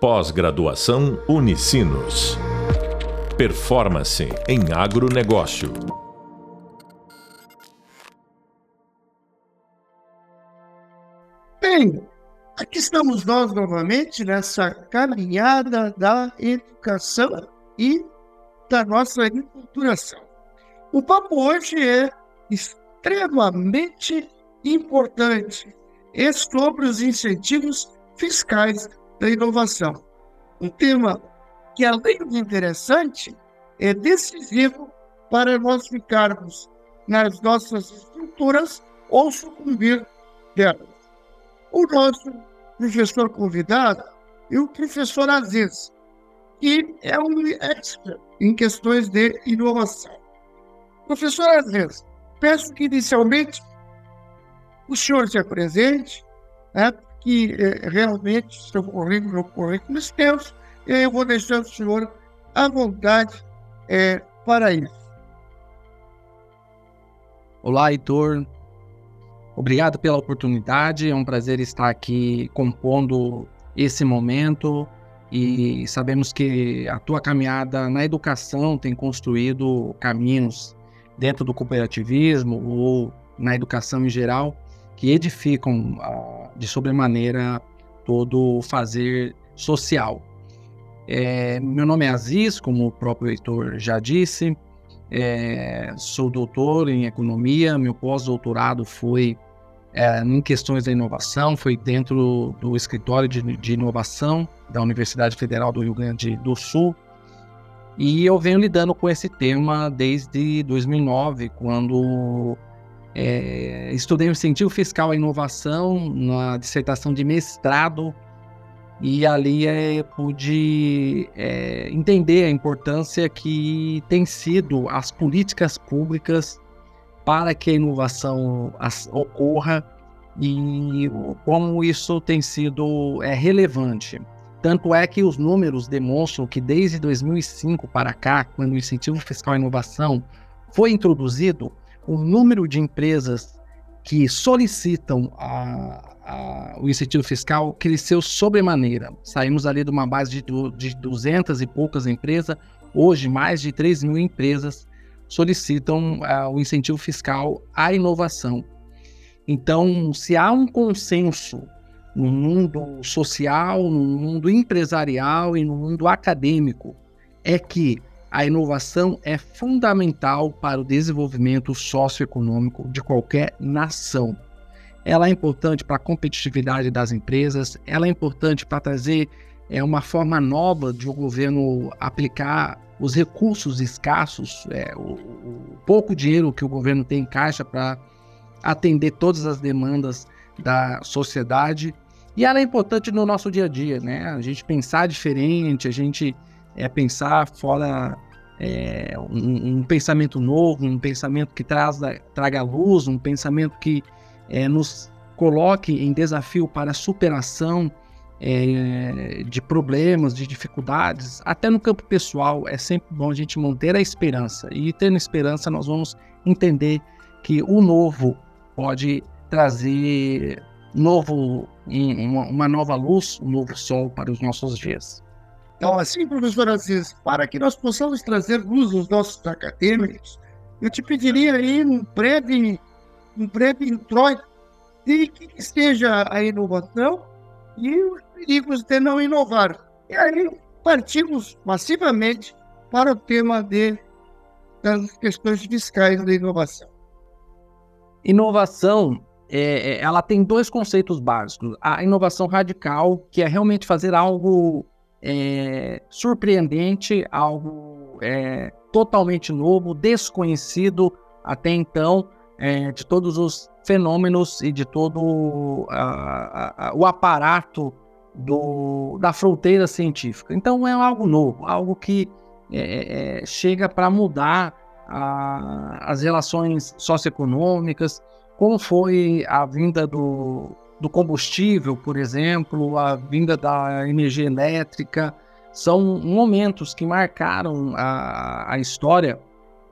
Pós-graduação Unicinos. Performance em agronegócio. Bem, aqui estamos nós novamente nessa caminhada da educação e da nossa enculturação. O papo hoje é extremamente importante é sobre os incentivos fiscais da inovação. Um tema que, além de interessante, é decisivo para nós ficarmos nas nossas estruturas ou sucumbir delas. O nosso professor convidado é o professor Aziz, que é um expert em questões de inovação. Professor Aziz, peço que inicialmente o senhor se apresente, né, que é, realmente currículo é um currículo extenso, e eu vou deixar o senhor à vontade é, para isso. Olá, Heitor. Obrigado pela oportunidade. É um prazer estar aqui compondo esse momento e sabemos que a tua caminhada na educação tem construído caminhos dentro do cooperativismo ou na educação em geral que edificam uh, de sobremaneira todo o fazer social. É, meu nome é Aziz, como o próprio Heitor já disse, é, sou doutor em economia, meu pós-doutorado foi é, em questões da inovação, foi dentro do escritório de, de inovação da Universidade Federal do Rio Grande do Sul, e eu venho lidando com esse tema desde 2009, quando é, estudei o incentivo fiscal à inovação na dissertação de mestrado e ali é, pude é, entender a importância que tem sido as políticas públicas para que a inovação as, ocorra e como isso tem sido é, relevante. Tanto é que os números demonstram que desde 2005 para cá, quando o incentivo fiscal à inovação foi introduzido, o número de empresas que solicitam a, a, o incentivo fiscal cresceu sobremaneira. Saímos ali de uma base de, de 200 e poucas empresas, hoje mais de 3 mil empresas solicitam uh, o incentivo fiscal à inovação. Então, se há um consenso no mundo social, no mundo empresarial e no mundo acadêmico, é que a inovação é fundamental para o desenvolvimento socioeconômico de qualquer nação. Ela é importante para a competitividade das empresas, ela é importante para trazer é, uma forma nova de o governo aplicar os recursos escassos, é, o, o pouco dinheiro que o governo tem em caixa para atender todas as demandas da sociedade. E ela é importante no nosso dia a dia, né? A gente pensar diferente, a gente é pensar fora é, um, um, pensamento novo, um pensamento que traz, traga luz, um pensamento que é, nos coloque em desafio para superação é, de problemas, de dificuldades, até no campo pessoal, é sempre bom a gente manter a esperança. E tendo esperança, nós vamos entender que o novo pode trazer novo, uma, uma nova luz, um novo sol para os nossos dias. Então, assim, professor Aziz, para que nós possamos trazer luz aos nossos acadêmicos, eu te pediria aí um breve, um breve introito de que esteja a inovação e os perigos de não inovar. E aí partimos massivamente para o tema de, das questões fiscais da inovação. Inovação, é, é ela tem dois conceitos básicos. A inovação radical, que é realmente fazer algo é, surpreendente, algo é, totalmente novo, desconhecido até então é, de todos os fenômenos e de todo a, a, o aparato do, da fronteira científica. Então é algo novo, algo que é, é, chega para mudar a, as relações socioeconômicas, como foi a vinda do, do combustível, por exemplo, a vinda da energia elétrica, são momentos que marcaram a, a história,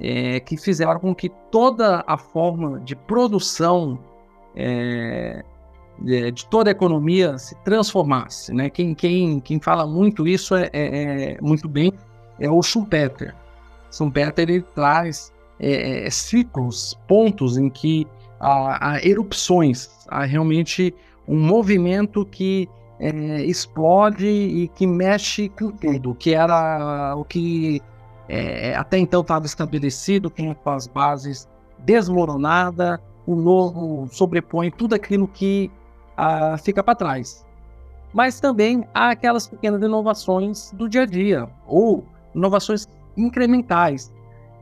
é, que fizeram com que toda a forma de produção é, de, toda a economia se transformasse. Né? Quem, quem, quem fala muito isso é, é, é muito bem é o Schumpeter. Schumpeter ele traz é, é, ciclos, pontos em que há, há, erupções, há realmente um movimento que é, explode e que mexe com tudo, que era o que é, até então estava estabelecido, com as bases desmoronada, o novo sobrepõe tudo aquilo que ah, fica para trás. Mas também há aquelas pequenas inovações do dia a dia, ou inovações incrementais.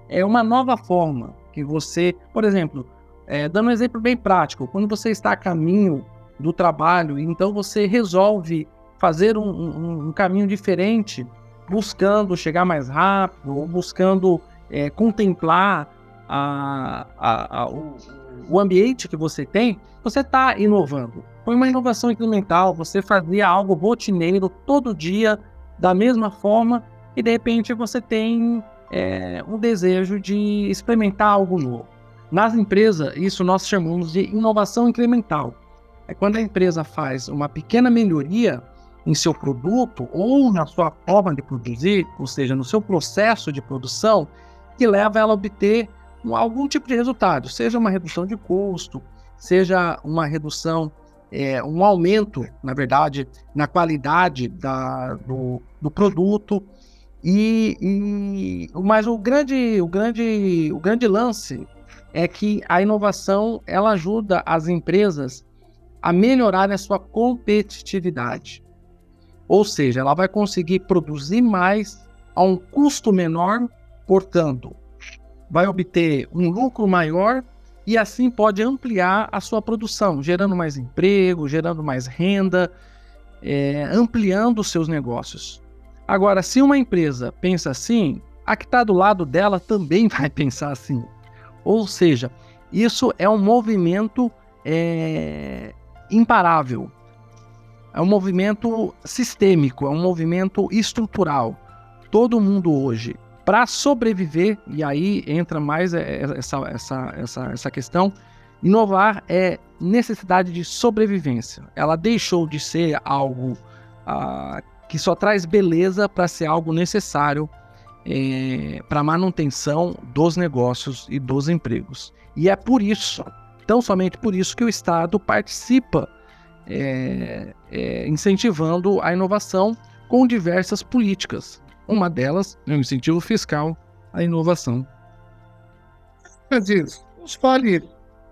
É uma nova forma que você, por exemplo, é, dando um exemplo bem prático, quando você está a caminho do trabalho, então você resolve fazer um, um, um caminho diferente, buscando chegar mais rápido, ou buscando é, contemplar a, a, a, o, o, ambiente que você tem, você está inovando. Foi uma inovação incremental, você fazia algo rotineiro todo dia, da mesma forma, e de repente você tem é, um desejo de experimentar algo novo. Nas empresas, isso nós chamamos de inovação incremental. É quando a empresa faz uma pequena melhoria em seu produto ou na sua forma de produzir, ou seja, no seu processo de produção, que leva ela a obter algum tipo de resultado, seja uma redução de custo, seja uma redução, é, um aumento, na verdade, na qualidade da, do, do produto. E, e, mas o grande, o grande, o grande lance é que a inovação ela ajuda as empresas a melhorar a sua competitividade. Ou seja, ela vai conseguir produzir mais a um custo menor, portanto, vai obter um lucro maior e assim pode ampliar a sua produção, gerando mais emprego, gerando mais renda, é, ampliando os seus negócios. Agora, se uma empresa pensa assim, a que está do lado dela também vai pensar assim. Ou seja, isso é um movimento é, imparável. É um movimento sistêmico, é um movimento estrutural. Todo mundo hoje, para sobreviver, e aí entra mais essa, essa, essa, essa questão, inovar é necessidade de sobrevivência. Ela deixou de ser algo ah, que só traz beleza para ser algo necessário é, para a manutenção dos negócios e dos empregos. E é por isso, tão somente por isso, que o Estado participa é, é, incentivando a inovação com diversas políticas. Uma delas é o incentivo fiscal à inovação. Aziz, nos fale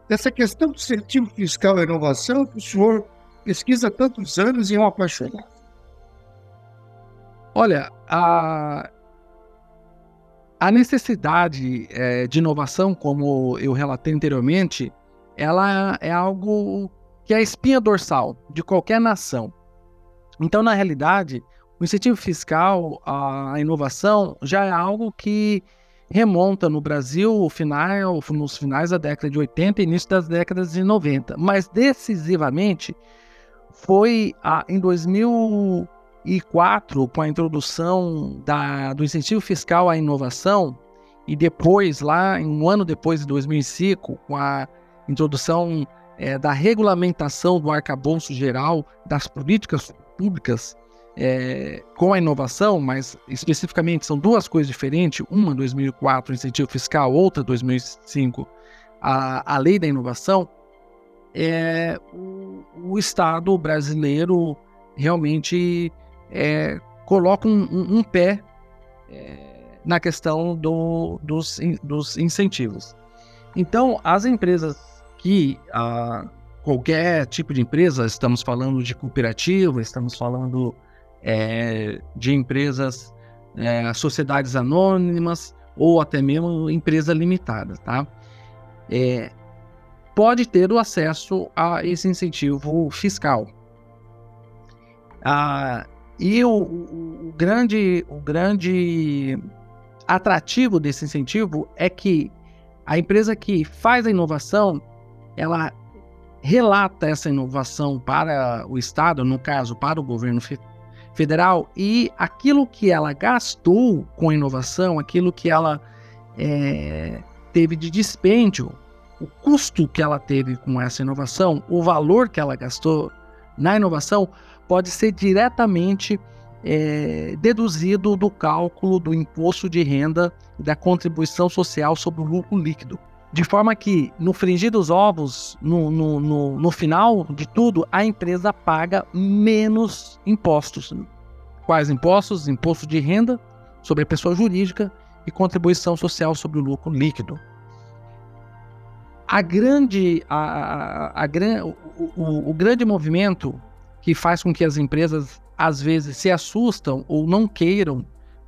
dessa questão do incentivo fiscal à inovação que o senhor pesquisa há tantos anos e é um apaixonado. Olha, a, a necessidade é, de inovação, como eu relatei anteriormente, ela é algo que é a espinha dorsal de qualquer nação. Então, na realidade, o incentivo fiscal à inovação já é algo que remonta no Brasil final, nos finais da década de 80 e início das décadas de 90. Mas decisivamente foi a, em 2000 2004, com a introdução da, do incentivo fiscal à inovação, e depois, lá, um ano depois, de 2005, com a introdução é, da regulamentação do arcabouço geral das políticas públicas é, com a inovação, mas especificamente são duas coisas diferentes, uma 2004, incentivo fiscal, outra 2005, a, a lei da inovação, é, o, o Estado brasileiro realmente é, coloca um, um, um pé é, na questão do, dos, dos incentivos. Então, as empresas que qualquer tipo de empresa, estamos falando de cooperativa, estamos falando é, de empresas, é, sociedades anônimas ou até mesmo empresa limitada, tá? É, pode ter o acesso a esse incentivo fiscal. Ah, e o, o, o, grande, o grande atrativo desse incentivo é que a empresa que faz a inovação, ela relata essa inovação para o Estado, no caso, para o governo federal, e aquilo que ela gastou com a inovação, aquilo que ela é, teve de dispêndio o custo que ela teve com essa inovação, o valor que ela gastou na inovação, pode ser diretamente é, deduzido do cálculo do imposto de renda e da contribuição social sobre o lucro líquido. De forma que, no fringir dos ovos, no, no, no, no final de tudo, a empresa paga menos impostos. Quais impostos? Imposto de renda sobre a pessoa jurídica e contribuição social sobre o lucro líquido a grande, a, a, a, o, o, o, grande movimento que faz com que as empresas às vezes se assustam ou não queiram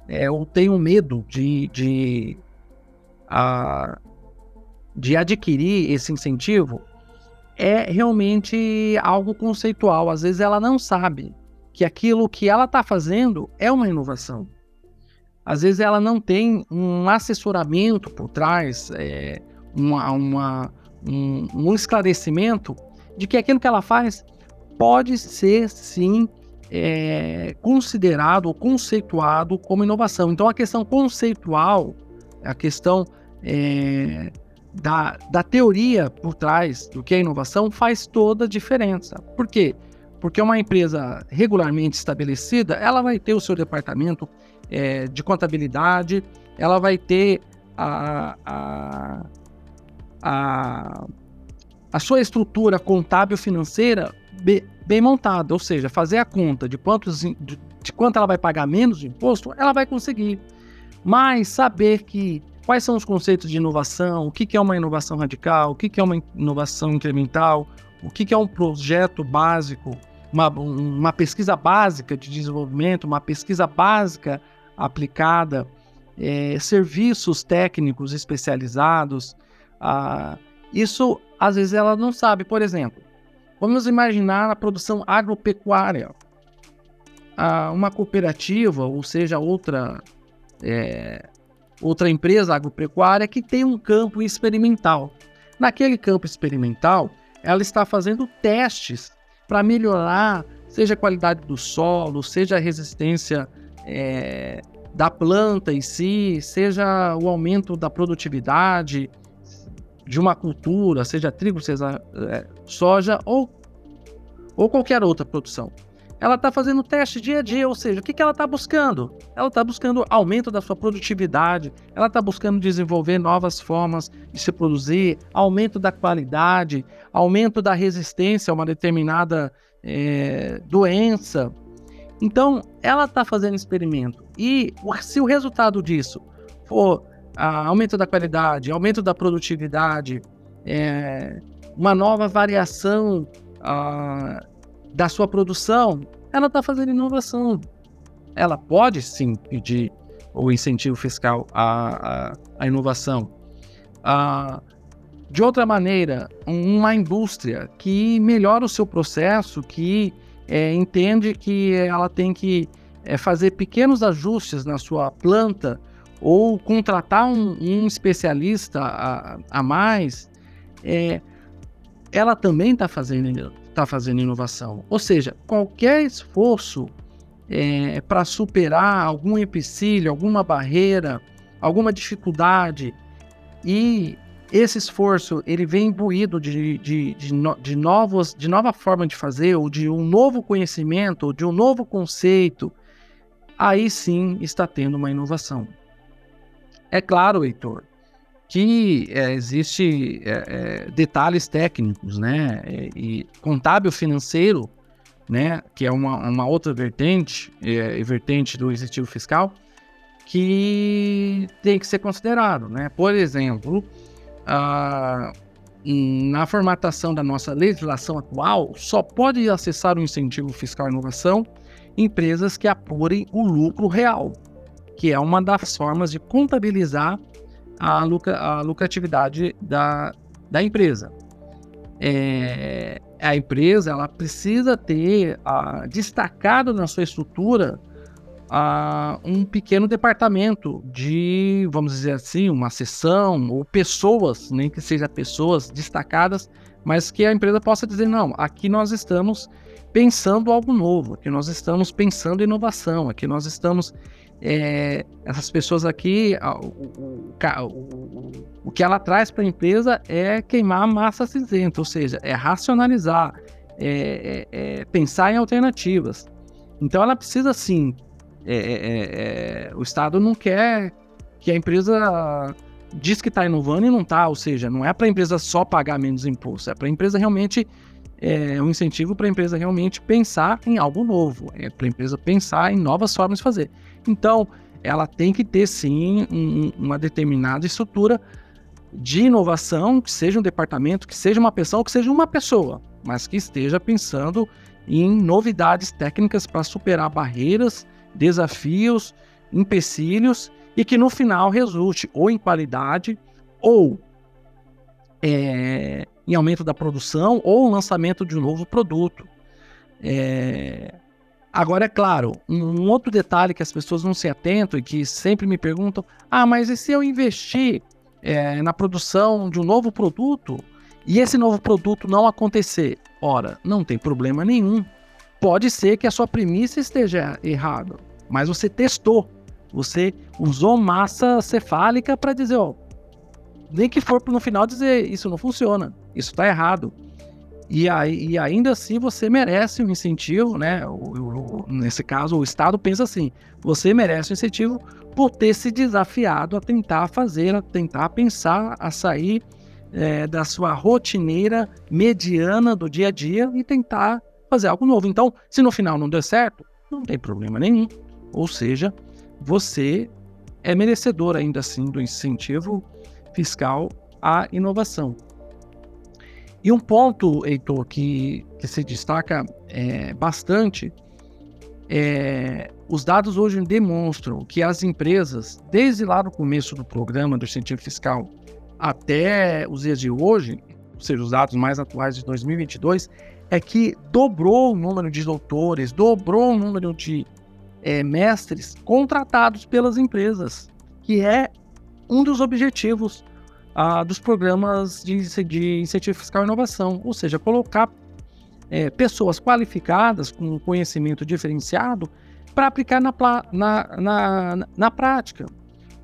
é, ou tenham medo de, de, a, de adquirir esse incentivo é realmente algo conceitual. Às vezes ela não sabe que aquilo que ela está fazendo é uma inovação. Às vezes ela não tem um assessoramento por trás, é, uma, uma um, um, esclarecimento de que aquilo que ela faz pode ser sim é, considerado ou conceituado como inovação. Então a questão conceitual, a questão é, da, da teoria por trás do que é inovação faz toda a diferença. Por quê? Porque uma empresa regularmente estabelecida, ela vai ter o seu departamento é, de contabilidade, ela vai ter a, a a, a sua estrutura contábil financeira bem, montada, ou seja, fazer a conta de, quantos, de, de quanto ela vai pagar menos de imposto, ela vai conseguir. Mas saber que quais são os conceitos de inovação, o que, que é uma inovação radical, o que, que é uma inovação incremental, o que, que é um projeto básico, uma, uma pesquisa básica de desenvolvimento, uma pesquisa básica aplicada, é, serviços técnicos especializados, ah, isso, às vezes, ela não sabe. Por exemplo, vamos imaginar a produção agropecuária. Ah, uma cooperativa, ou seja, outra, é, outra empresa agropecuária que tem um campo experimental. Naquele campo experimental, ela está fazendo testes para melhorar, seja a qualidade do solo, seja a resistência é, da planta em si, seja o aumento da produtividade, de uma cultura, seja trigo, seja é, soja ou, ou qualquer outra produção. Ela está fazendo teste dia a dia, ou seja, o que, que ela está buscando? Ela está buscando aumento da sua produtividade, ela está buscando desenvolver novas formas de se produzir, aumento da qualidade, aumento da resistência a uma determinada é, doença. Então, ela está fazendo experimento. E se o resultado disso for aumento da qualidade, aumento da produtividade, é, uma nova variação da sua produção, ela está fazendo inovação. Ela pode sim pedir o incentivo fiscal à, à, à inovação. de outra maneira, uma indústria que melhora o seu processo, que é, entende que ela tem que é, fazer pequenos ajustes na sua planta ou contratar um, um especialista a, a mais, é, ela também está fazendo, tá fazendo inovação. Ou seja, qualquer esforço é, para superar algum empecilho, alguma barreira, alguma dificuldade, e esse esforço ele vem imbuído de, de, de, no, de, novos, de nova forma de fazer, ou de um novo conhecimento, ou de um novo conceito, aí sim está tendo uma inovação. É claro, Heitor, que é, existe é, é, detalhes técnicos, né? É, e contábil financeiro, né? Que é uma, uma outra vertente, é, vertente do incentivo fiscal, que tem que ser considerado, né? Por exemplo, a, na formatação da nossa legislação atual, só pode acessar o incentivo fiscal à inovação empresas que apurem o lucro real, que é uma das formas de contabilizar a, lucra, a lucratividade da, da empresa. É, a empresa ela precisa ter destacado na sua estrutura um pequeno departamento de, vamos dizer assim, uma seção ou pessoas, nem que seja pessoas destacadas, mas que a empresa possa dizer, não, aqui nós estamos pensando algo novo, aqui nós estamos pensando inovação, aqui nós estamos. É, essas pessoas aqui, o, o, o, o que ela traz para a empresa é queimar massa cinzenta, ou seja, é racionalizar, é, é, é pensar em alternativas. Então ela precisa sim. É, é, o Estado não quer que a empresa diz que está inovando e não está, ou seja, não é para a empresa só pagar menos imposto, é para a empresa realmente é um incentivo para a empresa realmente pensar em algo novo, é para a empresa pensar em novas formas de fazer. Então, ela tem que ter sim um, uma determinada estrutura de inovação, que seja um departamento, que seja uma pessoa, que seja uma pessoa, mas que esteja pensando em novidades técnicas para superar barreiras, desafios, empecilhos e que no final resulte ou em qualidade ou é, em aumento da produção ou lançamento de um novo produto. É... Agora, é claro, um outro detalhe que as pessoas não se atentam e que sempre me perguntam: ah, mas e se eu investir é, na produção de um novo produto e esse novo produto não acontecer? Ora, não tem problema nenhum. Pode ser que a sua premissa esteja errada, mas você testou, você usou massa cefálica para dizer: ó, nem que for no final dizer isso não funciona, isso está errado. E, aí, e ainda assim você merece um incentivo, né? O, o, nesse caso, o Estado pensa assim: você merece um incentivo por ter se desafiado a tentar fazer, a tentar pensar, a sair é, da sua rotineira mediana do dia a dia e tentar fazer algo novo. Então, se no final não der certo, não tem problema nenhum. Ou seja, você é merecedor ainda assim do incentivo fiscal à inovação. E um ponto, Heitor, que, que se destaca é, bastante é, os dados hoje demonstram que as empresas, desde lá no começo do programa do incentivo fiscal até os dias de hoje, ou seja, os dados mais atuais de 2022, é que dobrou o número de doutores, dobrou o número de é, mestres contratados pelas empresas, que é um dos objetivos ah, dos programas de, de, incentivo fiscal e inovação, ou seja, colocar é, pessoas qualificadas com conhecimento diferenciado para aplicar na, na, na, na prática.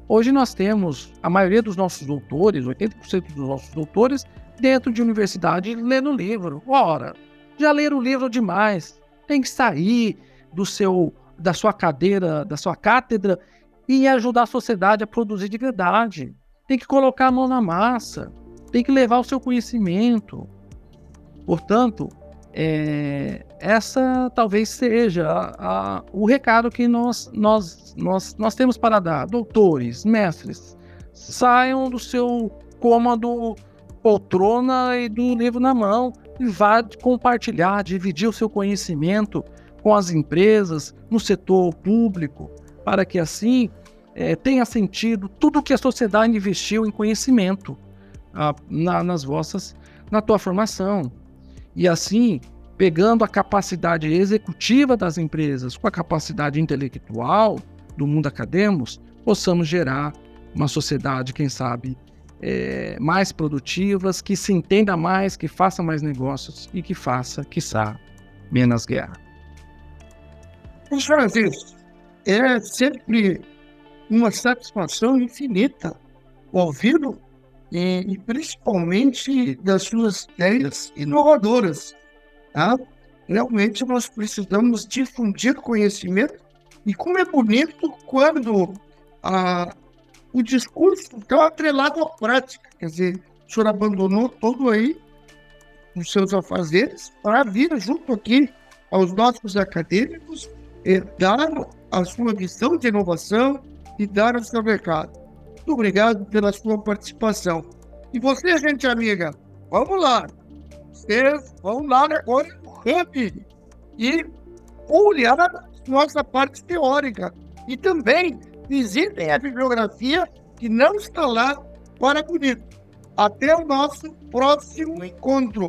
Hoje nós temos a maioria dos nossos doutores, 80% dos nossos doutores, dentro de universidade lendo livro. Ora, já leram livro demais. Tem que sair do seu da sua cadeira, da sua cátedra e ajudar a sociedade a produzir de verdade. Tem que colocar a mão na massa, tem que levar o seu conhecimento. Portanto, é, essa talvez seja a, a, o recado que nós, nós, nós, nós temos para dar. Doutores, mestres, saiam do seu cômodo, poltrona e do livro na mão e vá compartilhar, dividir o seu conhecimento com as empresas, no setor público, para que assim é, tenha sentido tudo que a sociedade investiu em conhecimento a, na, nas vossas, na tua formação. E assim, pegando a capacidade executiva das empresas com a capacidade intelectual do mundo acadêmico, possamos gerar uma sociedade, quem sabe, é, mais produtivas, que se entenda mais, que faça mais negócios e que faça, quiçá, menos guerra. Francisco, é sempre uma satisfação infinita ouvi-lo e, e, principalmente das suas ideias inovadoras. Tá? Realmente nós precisamos difundir conhecimento e como é bonito quando a, o discurso está atrelado à prática. Quer dizer, o senhor abandonou todo aí os seus afazeres para vir junto aqui aos nossos acadêmicos dar a sua missão de inovação e dar ao seu mercado. Muito obrigado pela sua participação. E você, gente amiga, vamos lá. Vocês vão lá agora no Hub e olhar nossa parte teórica. E também visitem a bibliografia que não está lá para bonito. Até o nosso próximo encontro.